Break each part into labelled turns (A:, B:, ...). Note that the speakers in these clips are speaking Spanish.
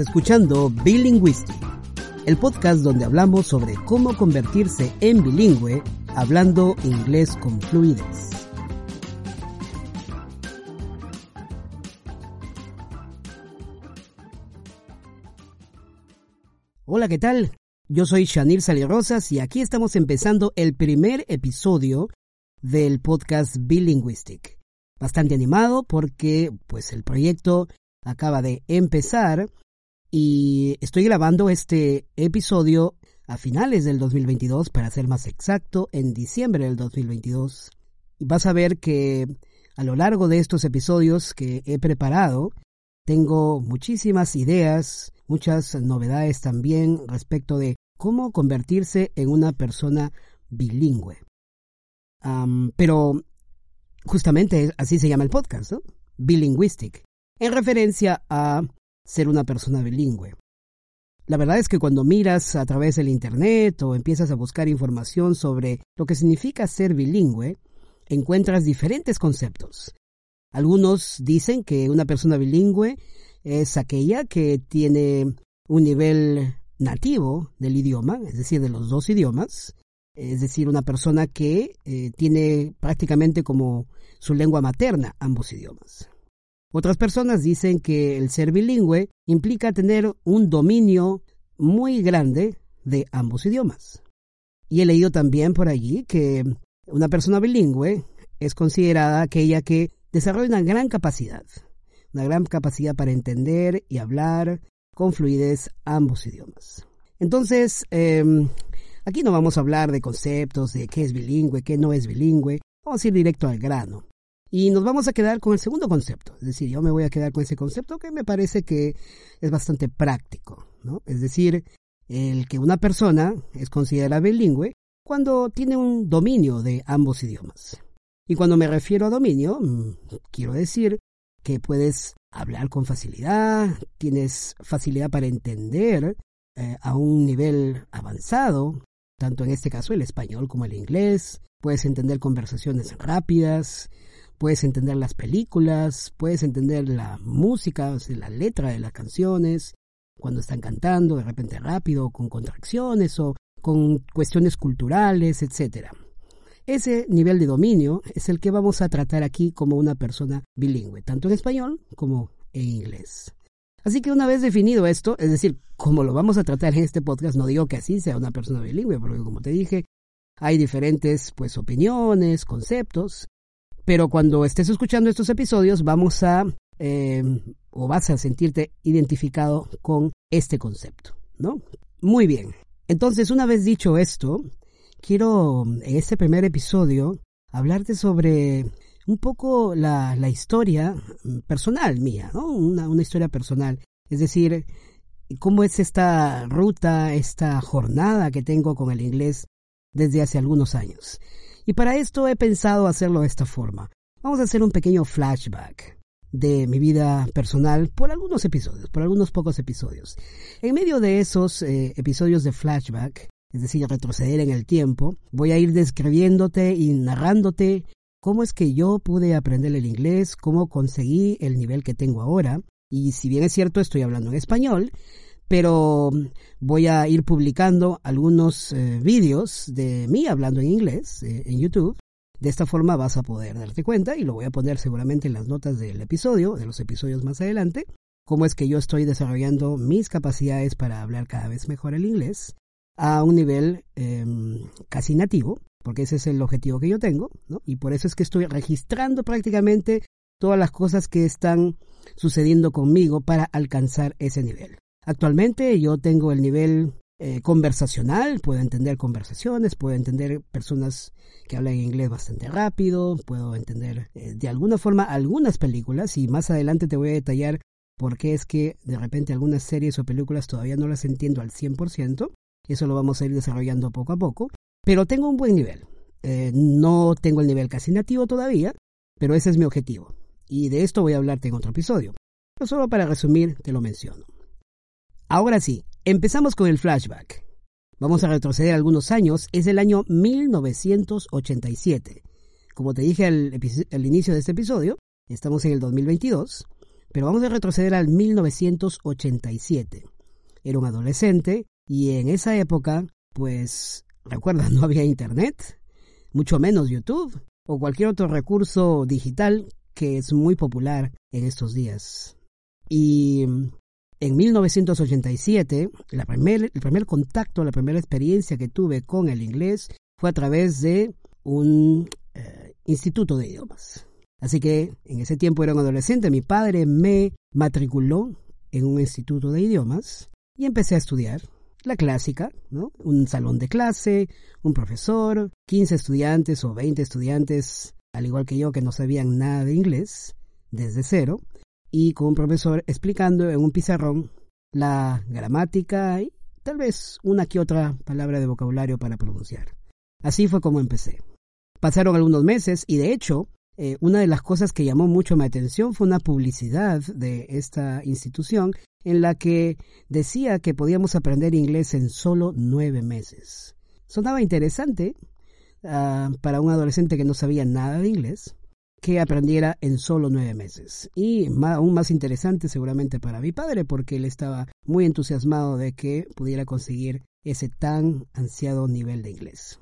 A: Escuchando Bilinguistic, el podcast donde hablamos sobre cómo convertirse en bilingüe hablando inglés con fluidez. Hola, ¿qué tal? Yo soy Shanir Rosas y aquí estamos empezando el primer episodio del podcast Bilinguistic. Bastante animado porque pues el proyecto acaba de empezar y estoy grabando este episodio a finales del 2022, para ser más exacto, en diciembre del 2022. Y vas a ver que a lo largo de estos episodios que he preparado, tengo muchísimas ideas, muchas novedades también respecto de cómo convertirse en una persona bilingüe. pero justamente así se llama el podcast, ¿no? Bilinguistic en referencia a ser una persona bilingüe. La verdad es que cuando miras a través del Internet o empiezas a buscar información sobre lo que significa ser bilingüe, encuentras diferentes conceptos. Algunos dicen que una persona bilingüe es aquella que tiene un nivel nativo del idioma, es decir, de los dos idiomas, es decir, una persona que eh, tiene prácticamente como su lengua materna ambos idiomas. Otras personas dicen que el ser bilingüe implica tener un dominio muy grande de ambos idiomas. Y he leído también por allí que una persona bilingüe es considerada aquella que desarrolla una gran capacidad, una gran capacidad para entender y hablar con fluidez ambos idiomas. Entonces, em, aquí no vamos a hablar de conceptos de qué es bilingüe, qué no es bilingüe, vamos a ir directo al grano. Y nos vamos a quedar con el segundo concepto. Es decir, yo me voy a quedar con ese concepto que me parece que es bastante práctico. ¿no? Es decir, el que una persona es considerada bilingüe cuando tiene un dominio de ambos idiomas. Y cuando me refiero a dominio, mm, quiero decir que puedes hablar con facilidad, tienes facilidad para entender eh, a un nivel avanzado, tanto en este caso el español como el inglés, puedes entender conversaciones rápidas, puedes entender las películas, puedes entender la música, la letra de las canciones, cuando están cantando de repente rápido, con contracciones o con cuestiones culturales, etc. Ese nivel de dominio es el que vamos a tratar aquí como una persona bilingüe, tanto en español como en inglés. Así que una vez definido esto, es decir, como lo vamos a tratar en este podcast, no digo que así sea una persona bilingüe, porque como te dije, hay diferentes pues opiniones, conceptos, pero cuando estés escuchando estos episodios vamos a, eh, o vas a sentirte identificado con este concepto, ¿no? Muy bien. Entonces, una vez dicho esto, quiero en este primer episodio hablarte sobre un poco la, historia personal mía, ¿no? Una historia personal. Es decir, cómo es esta ruta, esta jornada que tengo con el inglés desde hace algunos años. Y para esto he pensado hacerlo de esta forma. Vamos a hacer un pequeño flashback de mi vida personal por algunos episodios, por algunos pocos episodios. En medio de esos eh, episodios de flashback, es decir, retroceder en el tiempo, voy a ir describiéndote y narrándote cómo es que yo pude aprender el inglés, cómo conseguí el nivel que tengo ahora. Y si bien es cierto, estoy hablando en español, pero voy a ir publicando algunos eh, vídeos de mí hablando en inglés eh, en YouTube. De esta forma vas a poder darte cuenta y lo voy a poner seguramente en las notas del episodio, de los episodios más adelante, cómo es que yo estoy desarrollando mis capacidades para hablar cada vez mejor el inglés a un nivel em, casi nativo, porque ese es el objetivo que yo tengo, ¿no? Y por eso es que estoy registrando prácticamente todas las cosas que están sucediendo conmigo para alcanzar ese nivel. Actualmente yo tengo el nivel eh, conversacional, puedo entender conversaciones, puedo entender personas que hablan inglés bastante rápido, puedo entender eh, de alguna forma algunas películas y más adelante te voy a detallar por qué es que de repente algunas series o películas todavía no las entiendo al 100%, eso lo vamos a ir desarrollando poco a poco, pero tengo un buen nivel. Eh, no tengo el nivel casi nativo todavía, pero ese es mi objetivo. Y de esto voy a hablarte en otro episodio. Pero solo para resumir, te lo menciono. Ahora sí, empezamos con el flashback. Vamos a retroceder algunos años, es el año 1987. Como te dije al, inicio de este episodio, estamos en el 2022, Pero vamos a retroceder al 1987. Era un adolescente y en esa época, pues, recuerda, no había internet, mucho menos YouTube o cualquier otro recurso digital que es muy popular en estos días. Y en 1987, la primer, el primer contacto, la primera experiencia que tuve con el inglés fue a través de un eh, instituto de idiomas. Así que en ese tiempo era un adolescente, mi padre me matriculó en un instituto de idiomas y empecé a estudiar la clásica, ¿no? Un salón de clase, un profesor, 15 estudiantes o 20 estudiantes, al igual que yo, que no sabían nada de inglés, desde cero, y con un profesor explicando en un pizarrón la gramática y tal vez una que otra palabra de vocabulario para pronunciar. Así fue como empecé. Pasaron algunos meses y de hecho, eh, una de las cosas que llamó mucho mi atención fue una publicidad de esta institución en la que decía que podíamos aprender inglés en solo nueve meses. Sonaba interesante ah, para un adolescente que no sabía nada de inglés que aprendiera en solo nueve meses. Y aún más interesante seguramente para mi padre porque él estaba muy entusiasmado de que pudiera conseguir ese tan ansiado nivel de inglés.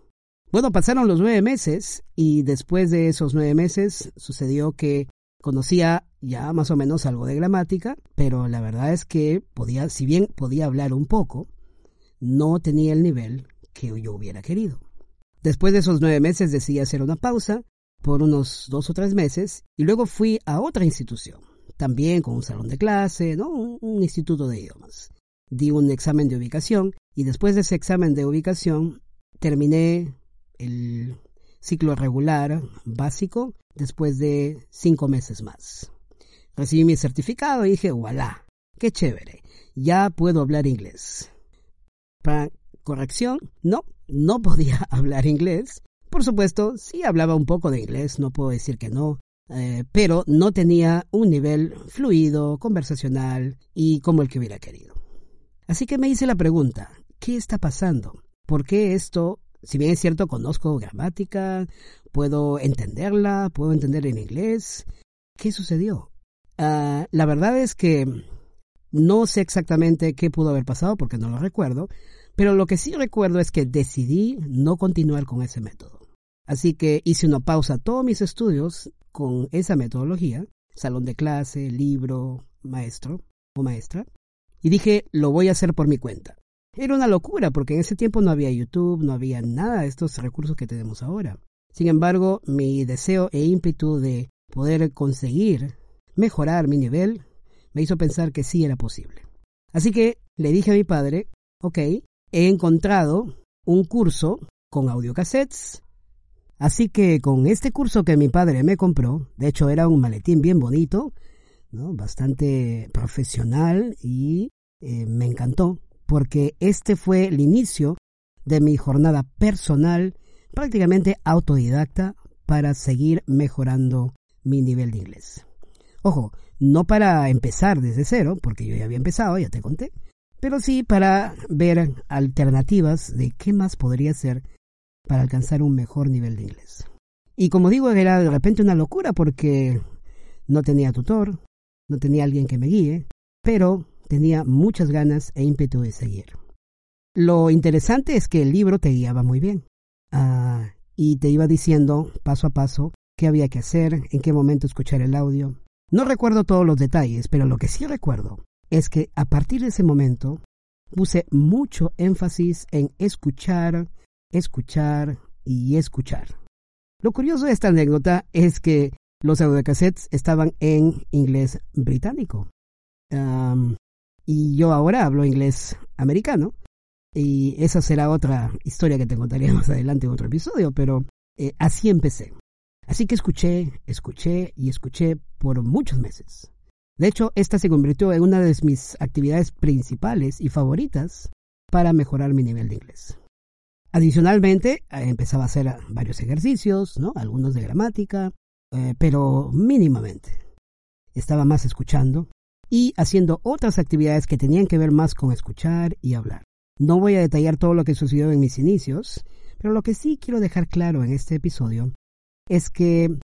A: Bueno, pasaron los nueve meses y después de esos nueve meses sucedió que Conocía ya más o menos algo de gramática, pero la verdad es que podía, si bien podía hablar un poco, no tenía el nivel que yo hubiera querido. Después de esos nueve meses decidí hacer una pausa por unos dos o tres meses y luego fui a otra institución, también con un salón de clase, ¿no? un, instituto de idiomas. Di un examen de ubicación y después de ese examen de ubicación terminé el ciclo regular básico después de cinco meses más. Recibí mi certificado y dije, voilà, qué chévere, ya puedo hablar inglés. Para corrección, no, no podía hablar inglés. Por supuesto, sí hablaba un poco de inglés, no puedo decir que no, eh, pero no tenía un nivel fluido, conversacional y como el que hubiera querido. Así que me hice la pregunta, ¿qué está pasando? ¿Por qué esto si bien es cierto, conozco gramática, puedo entenderla, puedo entender en inglés. ¿Qué sucedió? Ah, la verdad es que no sé exactamente qué pudo haber pasado porque no lo recuerdo, pero lo que sí recuerdo es que decidí no continuar con ese método. Así que hice una pausa a todos mis estudios con esa metodología, salón de clase, libro, maestro o maestra, y dije, lo voy a hacer por mi cuenta. Era una locura porque en ese tiempo no había YouTube, no había nada de estos recursos que tenemos ahora. Sin embargo, mi deseo e ímpetu de poder conseguir mejorar mi nivel me hizo pensar que sí era posible. Así que le dije a mi padre, ok, he encontrado un curso con audiocassettes. Así que con este curso que mi padre me compró, de hecho era un maletín bien bonito, ¿no? bastante profesional y eh, me encantó porque este fue el inicio de mi jornada personal, prácticamente autodidacta, para seguir mejorando mi nivel de inglés. Ojo, no para empezar desde cero, porque yo ya había empezado, ya te conté, pero sí para ver alternativas de qué más podría hacer para alcanzar un mejor nivel de inglés. Y como digo, era de repente una locura porque no tenía tutor, no tenía alguien que me guíe, pero tenía muchas ganas e ímpetu de seguir. Lo interesante es que el libro te guiaba muy bien ah, y te iba diciendo paso a paso qué había que hacer, en qué momento escuchar el audio. No recuerdo todos los detalles, pero lo que sí recuerdo es que a partir de ese momento puse mucho énfasis en escuchar, escuchar y escuchar. Lo curioso de esta anécdota es que los audiocassettes estaban en inglés británico. Y yo ahora hablo inglés americano. Y esa será otra historia que te contaré más adelante en otro episodio, pero eh, así empecé. Así que escuché, escuché y escuché por muchos meses. De hecho, esta se convirtió en una de mis actividades principales y favoritas para mejorar mi nivel de inglés. Adicionalmente, eh, empezaba a hacer varios ejercicios, ¿no? Algunos de gramática, eh, pero mínimamente. Estaba más escuchando y haciendo otras actividades que tenían que ver más con escuchar y hablar. No voy a detallar todo lo que sucedió en mis inicios, pero lo que sí quiero dejar claro en este episodio es que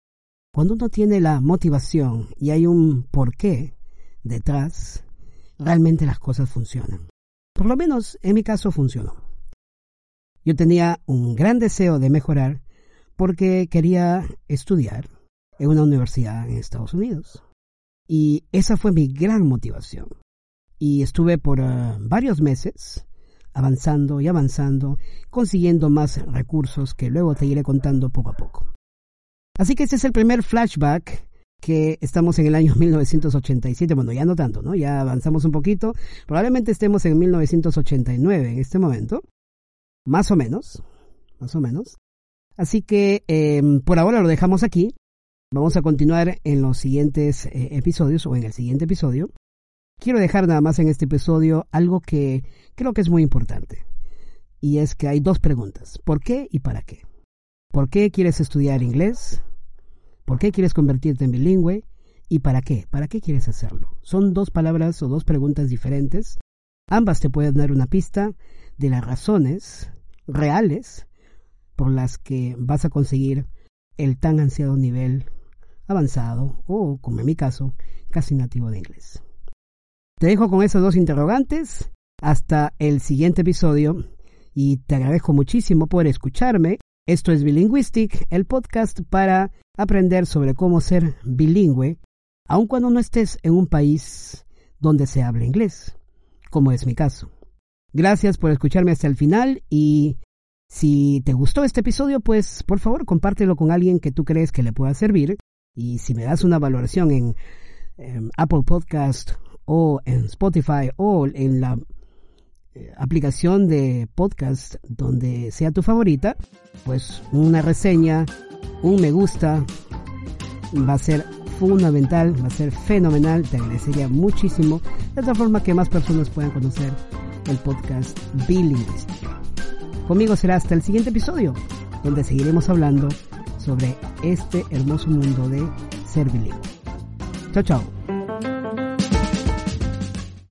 A: cuando uno tiene la motivación y hay un porqué, detrás, realmente las cosas funcionan. Por lo menos en mi caso funcionó. Yo tenía un gran deseo de mejorar porque quería estudiar en una universidad en Estados Unidos. Y esa fue mi gran motivación. Y estuve por ah, varios meses avanzando y avanzando, consiguiendo más recursos que luego te iré contando poco a poco. Así que este es el primer flashback que estamos en el año 1987, bueno, ya no tanto, ¿no? Ya avanzamos un poquito, probablemente estemos en 1989 en este momento, más o menos, más o menos. Así que em, por ahora lo dejamos aquí, vamos a continuar en los siguientes eh, episodios o en el siguiente episodio. Quiero dejar nada más en este episodio algo que creo que es muy importante. Y es que hay dos preguntas. ¿Por qué y para qué? ¿Por qué quieres estudiar inglés? ¿Por qué quieres convertirte en bilingüe? ¿Y para qué? ¿Para qué quieres hacerlo? Son dos palabras o dos preguntas diferentes. Ambas te pueden dar una pista de las razones reales por las que vas a conseguir el tan ansiado nivel avanzado o, como en mi caso, casi nativo de inglés. Te dejo con esos dos interrogantes. Hasta el siguiente episodio y te agradezco muchísimo por escucharme. Esto es Bilinguistic, el podcast para aprender sobre cómo ser bilingüe, aun cuando no estés en un país donde se hable inglés, como es mi caso. Gracias por escucharme hasta el final y si te gustó este episodio, pues por favor compártelo con alguien que tú crees que le pueda servir. Y si me das una valoración en, en Apple Podcast o en Spotify o en la eh, aplicación de podcast donde sea tu favorita, pues una reseña, un me gusta va a ser fundamental, va a ser fenomenal, te agradecería muchísimo, de tal forma que más personas puedan conocer el podcast Bilingüística. Conmigo será hasta el siguiente episodio, donde seguiremos hablando sobre este hermoso mundo de ser bilingüe. Chao, chao.